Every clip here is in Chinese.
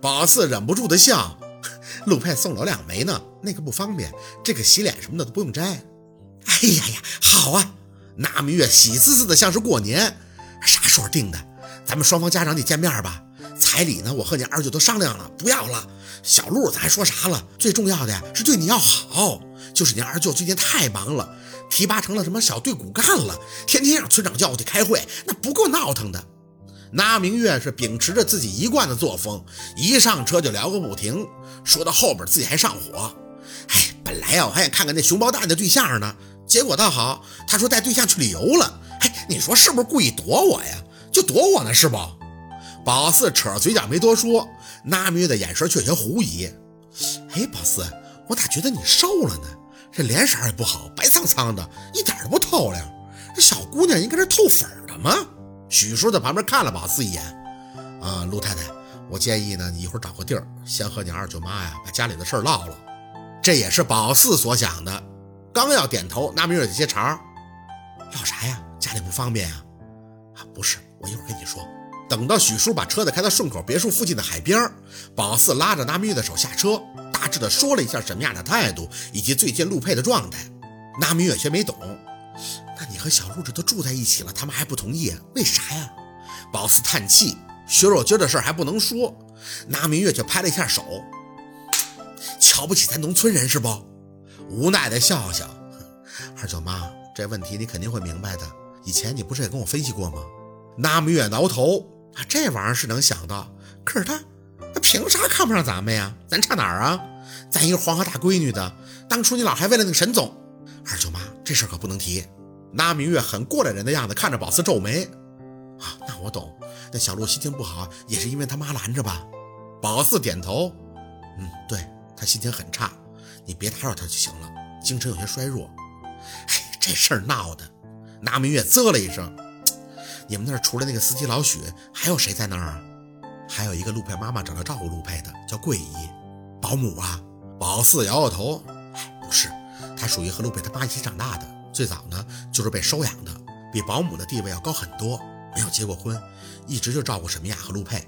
宝四忍不住的笑，陆佩送了两枚呢，那个不方便，这个洗脸什么的都不用摘。哎呀呀，好啊！那明月喜滋滋的，像是过年。啥时候定的？咱们双方家长得见面吧。彩礼呢，我和你二舅都商量了，不要了。小陆咱还说啥了？最重要的呀是对你要好。就是你二舅最近太忙了，提拔成了什么小队骨干了，天天让村长叫我去开会，那不够闹腾的。那明月是秉持着自己一贯的作风，一上车就聊个不停，说到后边自己还上火。哎，本来呀我还想看看那熊包蛋的对象呢，结果倒好，他说带对象去旅游了。哎，你说是不是故意躲我呀？就躲我呢是不？宝四扯着嘴角没多说，那明月的眼神却有些狐疑。哎，宝四，我咋觉得你瘦了呢？这脸色也不好，白苍苍的，一点都不透亮。这小姑娘应该是透粉的吗？许叔在旁边看了宝四一眼，啊，陆太太，我建议呢，你一会儿找个地儿，先和你二舅妈呀把家里的事儿唠唠。这也是宝四所想的。刚要点头，那明月有些茬，唠啥呀？家里不方便呀？啊，不是，我一会儿跟你说。等到许叔把车子开到顺口别墅附近的海边，宝四拉着那明月的手下车，大致的说了一下什么样的态度，以及最近陆佩的状态。那明月有些没懂。和小陆这都住在一起了，他们还不同意，为啥呀？宝四叹气，薛若君的事还不能说。那明月却拍了一下手，瞧不起咱农村人是不？无奈的笑笑。二舅妈，这问题你肯定会明白的。以前你不是也跟我分析过吗？那明月挠头，啊，这玩意儿是能想到，可是他，他凭啥看不上咱们呀？咱差哪儿啊？咱一个黄河大闺女的，当初你老还为了那个沈总。二舅妈，这事可不能提。那明月很过来人的样子，看着宝四皱眉。啊，那我懂。那小陆心情不好，也是因为他妈拦着吧？宝四点头。嗯，对他心情很差，你别打扰他就行了。精神有些衰弱。嘿，这事儿闹的。那明月啧了一声。你们那儿除了那个司机老许，还有谁在那儿啊？还有一个陆佩妈妈找他照顾陆佩的，叫桂姨。保姆啊？宝四摇摇头。哎，不是，她属于和陆佩他妈一起长大的。最早呢，就是被收养的，比保姆的地位要高很多，没有结过婚，一直就照顾沈明雅和陆佩。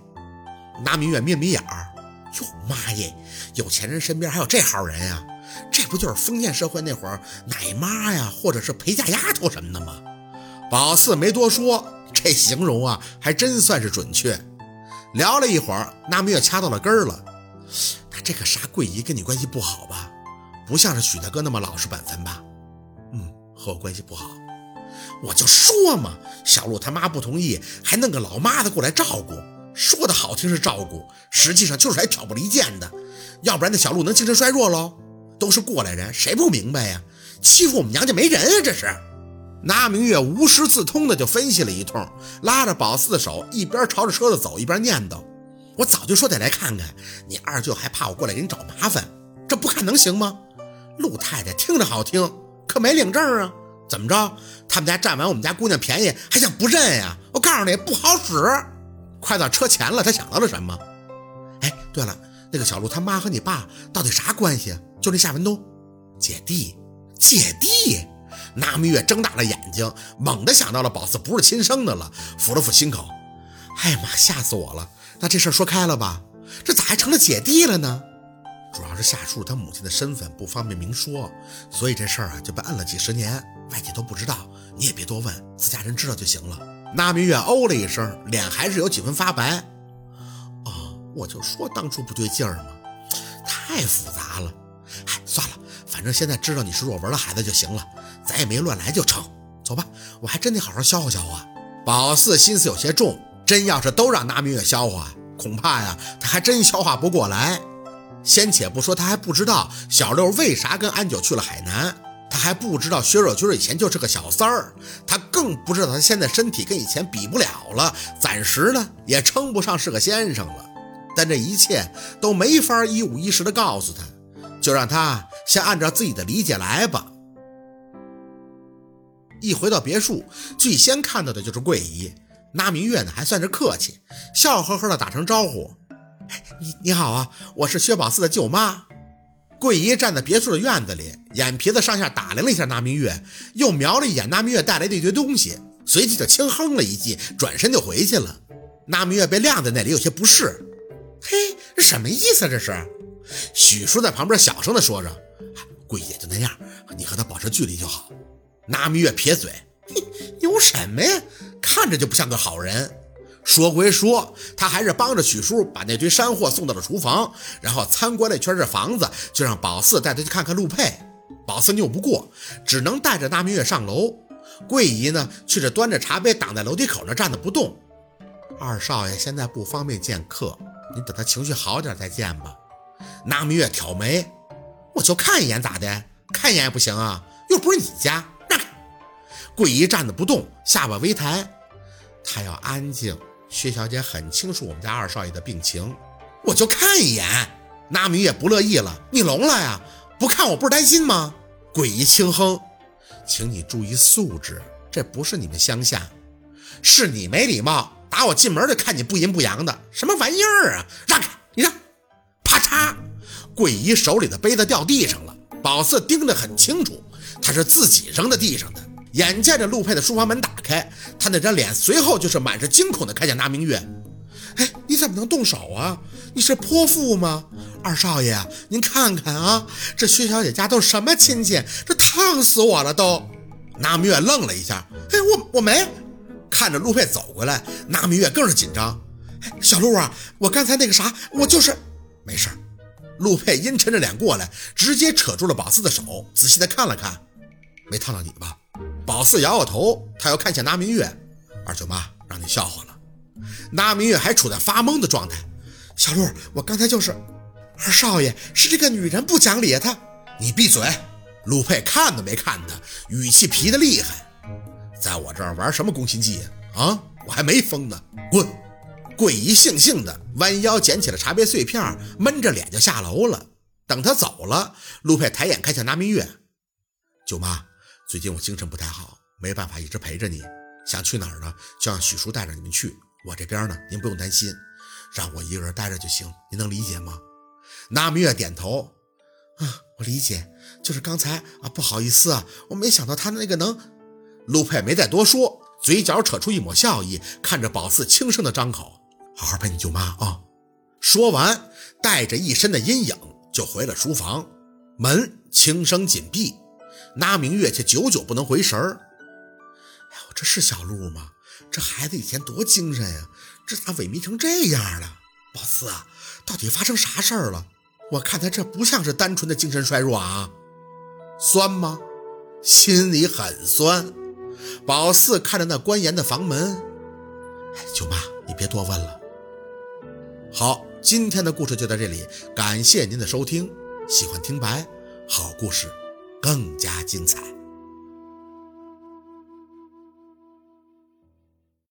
那明月眯眯眼儿，哟妈耶，有钱人身边还有这号人呀？这不就是封建社会那会儿奶妈呀，或者是陪嫁丫头什么的吗？宝四没多说，这形容啊，还真算是准确。聊了一会儿，那明月掐到了根儿了。那这个啥桂姨跟你关系不好吧？不像是许大哥那么老实本分吧？和我关系不好，我就说嘛，小陆他妈不同意，还弄个老妈子过来照顾，说的好听是照顾，实际上就是来挑拨离间的。要不然那小陆能精神衰弱喽？都是过来人，谁不明白呀？欺负我们娘家没人啊！这是。那明月无师自通的就分析了一通，拉着宝四的手，一边朝着车子走，一边念叨：“我早就说得来看看，你二舅还怕我过来给你找麻烦，这不看能行吗？”陆太太听着好听。可没领证啊？怎么着？他们家占完我们家姑娘便宜，还想不认呀？我告诉你，不好使。快到车前了，他想到了什么？哎，对了，那个小陆他妈和你爸到底啥关系？就那夏文东，姐弟，姐弟。那明月睁大了眼睛，猛地想到了宝四不是亲生的了，抚了抚心口。哎呀妈，吓死我了！那这事说开了吧？这咋还成了姐弟了呢？主要是夏树他母亲的身份不方便明说，所以这事儿啊就被摁了几十年，外界都不知道。你也别多问，自家人知道就行了。那明月哦了一声，脸还是有几分发白。哦，我就说当初不对劲儿嘛，太复杂了。哎，算了，反正现在知道你是若文的孩子就行了，咱也没乱来就成。走吧，我还真得好好消化消化。宝四心思有些重，真要是都让那明月消化，恐怕呀他还真消化不过来。先且不说，他还不知道小六为啥跟安九去了海南，他还不知道薛若君以前就是个小三儿，他更不知道他现在身体跟以前比不了了，暂时呢也称不上是个先生了。但这一切都没法一五一十的告诉他，就让他先按照自己的理解来吧。一回到别墅，最先看到的就是桂姨，那明月呢还算是客气，笑呵呵的打声招呼。你你好啊，我是薛宝四的舅妈。桂姨站在别墅的院子里，眼皮子上下打量了一下那明月，又瞄了一眼那明月带来的一堆东西，随即就轻哼了一记，转身就回去了。那明月被晾在那里，有些不适。嘿，这什么意思？啊这是？许叔在旁边小声的说着：“贵爷就那样，你和她保持距离就好。”拿明月撇嘴：“有什么呀？看着就不像个好人。”说归说，他还是帮着许叔把那堆山货送到了厨房，然后参观了一圈这房子，就让宝四带他去看看陆佩。宝四拗不过，只能带着纳明月上楼。桂姨呢，却是端着茶杯挡在楼梯口那站着不动。二少爷现在不方便见客，你等他情绪好点再见吧。纳明月挑眉，我就看一眼咋的？看一眼也不行啊，又不是你家。让开！桂姨站着不动，下巴微抬，她要安静。薛小姐很清楚我们家二少爷的病情，我就看一眼。纳米也不乐意了，你聋了呀？不看我不是担心吗？桂姨轻哼，请你注意素质，这不是你们乡下，是你没礼貌。打我进门就看你不阴不阳的，什么玩意儿啊？让开，你让！啪嚓，桂姨手里的杯子掉地上了。宝四盯得很清楚，他是自己扔在地上的。眼见着陆佩的书房门打开，他那张脸随后就是满是惊恐的看向拿明月。哎，你怎么能动手啊？你是泼妇吗？二少爷，您看看啊，这薛小姐家都是什么亲戚？这烫死我了都！拿明月愣了一下，哎，我我没。看着陆佩走过来，拿明月更是紧张。小陆啊，我刚才那个啥，我就是没事。陆佩阴沉着脸过来，直接扯住了宝四的手，仔细的看了看，没烫到你吧？宝四摇摇头，他要看向拿明月。二舅妈让你笑话了。拿明月还处在发懵的状态。小陆，我刚才就是，二少爷是这个女人不讲理啊，她……你闭嘴！陆佩看都没看他，语气皮的厉害。在我这儿玩什么攻心计啊？我还没疯呢！滚！桂姨悻悻的弯腰捡起了茶杯碎片，闷着脸就下楼了。等他走了，陆佩抬眼看向拿明月：“舅妈，最近我精神不太好，没办法一直陪着你。想去哪儿呢？就让许叔带着你们去。我这边呢，您不用担心，让我一个人待着就行。您能理解吗？”拿明月点头：“啊，我理解。就是刚才啊，不好意思啊，我没想到他那个能……”陆佩没再多说，嘴角扯出一抹笑意，看着宝四轻声的张口：“好好陪你舅妈啊。”说完，带着一身的阴影就回了书房，门轻声紧闭。那明月却久久不能回神儿。哎呦，这是小陆吗？这孩子以前多精神呀，这咋萎靡成这样了？宝四啊，到底发生啥事儿了？我看他这不像是单纯的精神衰弱啊，酸吗？心里很酸。宝四看着那关严的房门，哎，舅妈，你别多问了。好，今天的故事就到这里，感谢您的收听。喜欢听白，好故事更加精彩。